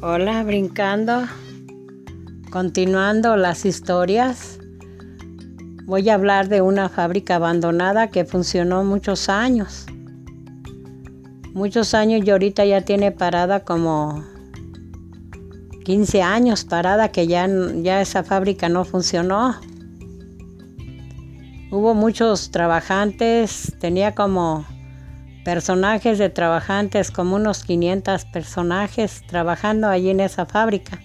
Hola, brincando, continuando las historias. Voy a hablar de una fábrica abandonada que funcionó muchos años. Muchos años y ahorita ya tiene parada como 15 años parada que ya, ya esa fábrica no funcionó. Hubo muchos trabajantes, tenía como personajes de trabajantes, como unos 500 personajes trabajando allí en esa fábrica,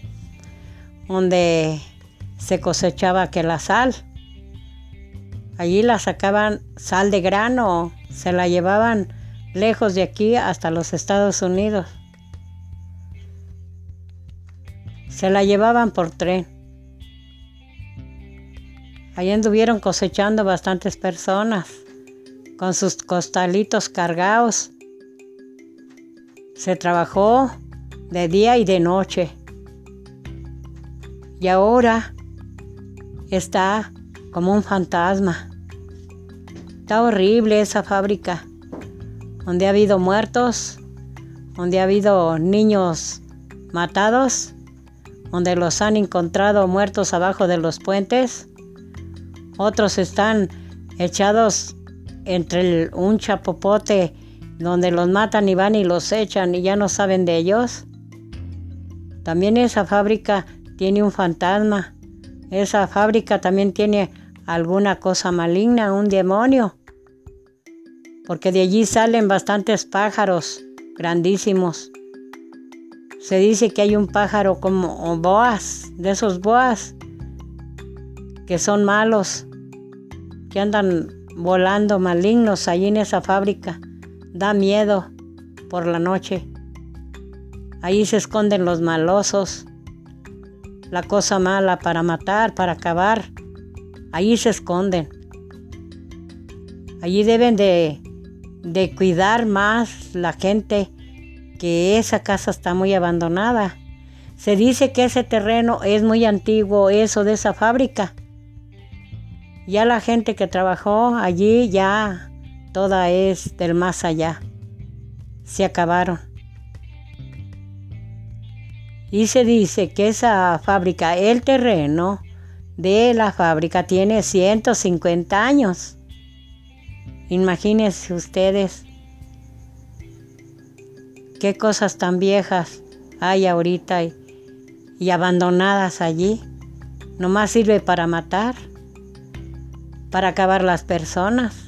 donde se cosechaba que la sal. Allí la sacaban sal de grano, se la llevaban lejos de aquí hasta los Estados Unidos. Se la llevaban por tren. Allí anduvieron cosechando bastantes personas con sus costalitos cargados. Se trabajó de día y de noche. Y ahora está como un fantasma. Está horrible esa fábrica, donde ha habido muertos, donde ha habido niños matados, donde los han encontrado muertos abajo de los puentes. Otros están echados entre un chapopote donde los matan y van y los echan y ya no saben de ellos. También esa fábrica tiene un fantasma. Esa fábrica también tiene alguna cosa maligna, un demonio. Porque de allí salen bastantes pájaros grandísimos. Se dice que hay un pájaro como boas, de esos boas, que son malos, que andan volando malignos allí en esa fábrica. Da miedo por la noche. Allí se esconden los malosos, la cosa mala para matar, para acabar. Allí se esconden. Allí deben de, de cuidar más la gente que esa casa está muy abandonada. Se dice que ese terreno es muy antiguo, eso de esa fábrica. Ya la gente que trabajó allí ya toda es del más allá. Se acabaron. Y se dice que esa fábrica, el terreno de la fábrica tiene 150 años. Imagínense ustedes qué cosas tan viejas hay ahorita y, abandonadas allí. Nomás sirve para matar para acabar las personas,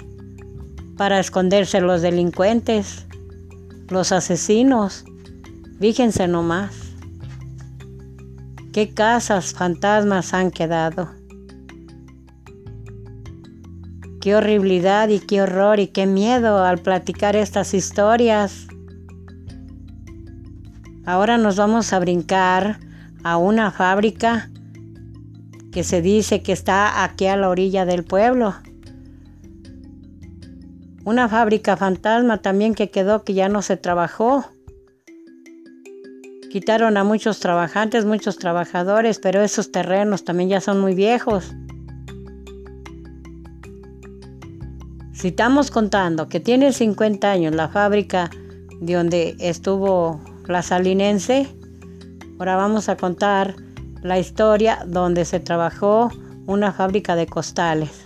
para esconderse los delincuentes, los asesinos. Fíjense nomás. ¿Qué casas fantasmas han quedado? Qué horribilidad y qué horror y qué miedo al platicar estas historias. Ahora nos vamos a brincar a una fábrica que se dice que está aquí a la orilla del pueblo. Una fábrica fantasma también que quedó que ya no se trabajó. Quitaron a muchos trabajantes, muchos trabajadores, pero esos terrenos también ya son muy viejos. Si estamos contando que tiene 50 años la fábrica de donde estuvo la salinense, ahora vamos a contar la historia donde se trabajó una fábrica de costales.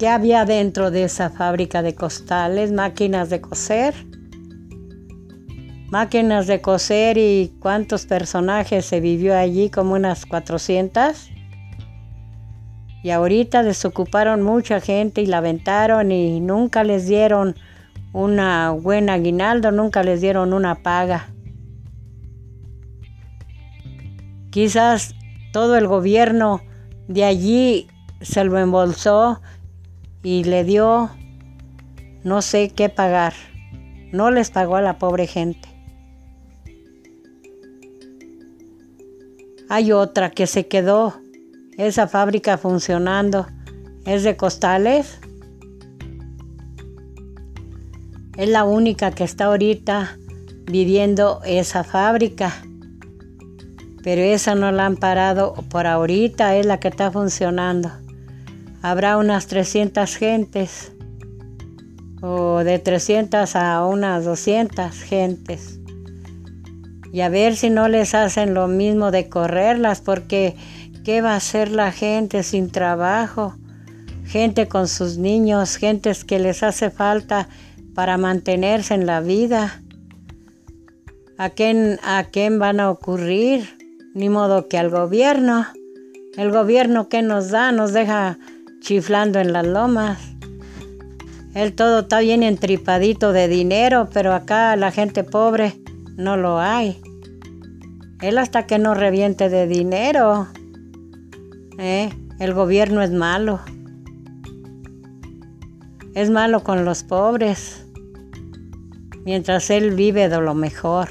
¿Qué había dentro de esa fábrica de costales? Máquinas de coser. Máquinas de coser y cuántos personajes se vivió allí, como unas 400. Y ahorita desocuparon mucha gente y la aventaron y nunca les dieron una buena aguinaldo, nunca les dieron una paga. Quizás todo el gobierno de allí se lo embolsó y le dio no sé qué pagar. No les pagó a la pobre gente. Hay otra que se quedó, esa fábrica funcionando. Es de costales. Es la única que está ahorita viviendo esa fábrica pero esa no la han parado por ahorita, es la que está funcionando. Habrá unas 300 gentes, o de 300 a unas 200 gentes. Y a ver si no les hacen lo mismo de correrlas, porque ¿qué va a hacer la gente sin trabajo? Gente con sus niños, gentes que les hace falta para mantenerse en la vida. ¿A quién, ¿A quién van a ocurrir? Ni modo que al gobierno. El gobierno que nos da nos deja chiflando en las lomas. Él todo está bien entripadito de dinero, pero acá la gente pobre no lo hay. Él hasta que no reviente de dinero. ¿eh? El gobierno es malo. Es malo con los pobres. Mientras él vive de lo mejor.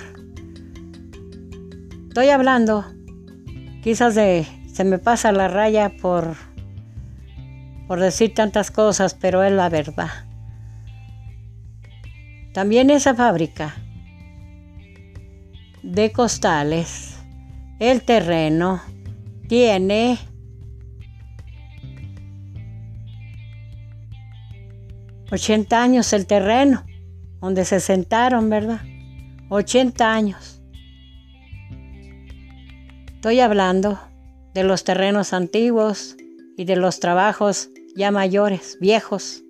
Estoy hablando. Quizás se me pasa la raya por, por decir tantas cosas, pero es la verdad. También esa fábrica de costales, el terreno tiene ...80 años el terreno, donde se sentaron, ¿verdad? 80 años. Estoy hablando de los terrenos antiguos y de los trabajos ya mayores, viejos.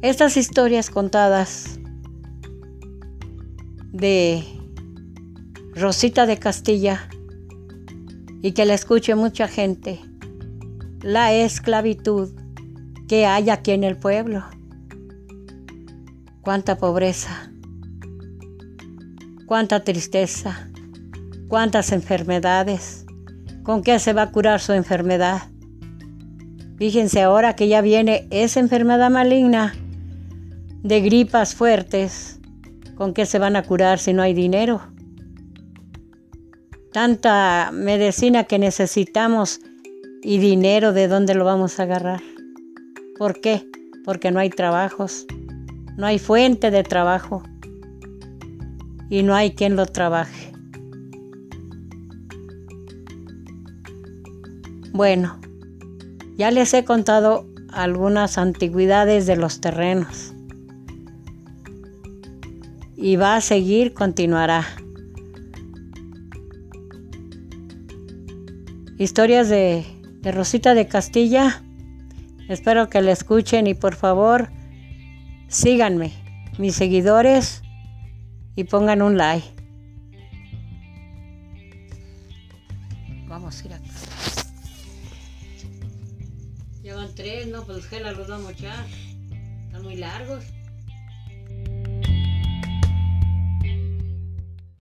Estas historias contadas de Rosita de Castilla y que la escuche mucha gente, la esclavitud que hay aquí en el pueblo. Cuánta pobreza, cuánta tristeza, cuántas enfermedades. ¿Con qué se va a curar su enfermedad? Fíjense ahora que ya viene esa enfermedad maligna de gripas fuertes, ¿con qué se van a curar si no hay dinero? Tanta medicina que necesitamos y dinero, ¿de dónde lo vamos a agarrar? ¿Por qué? Porque no hay trabajos, no hay fuente de trabajo y no hay quien lo trabaje. Bueno, ya les he contado algunas antigüedades de los terrenos y va a seguir, continuará. Historias de, Rosita de Castilla. Espero que la escuchen y por favor síganme, mis seguidores, y pongan un like. Vamos a ir acá. Llevan tres, no, pues que los vamos a echar. Están muy largos.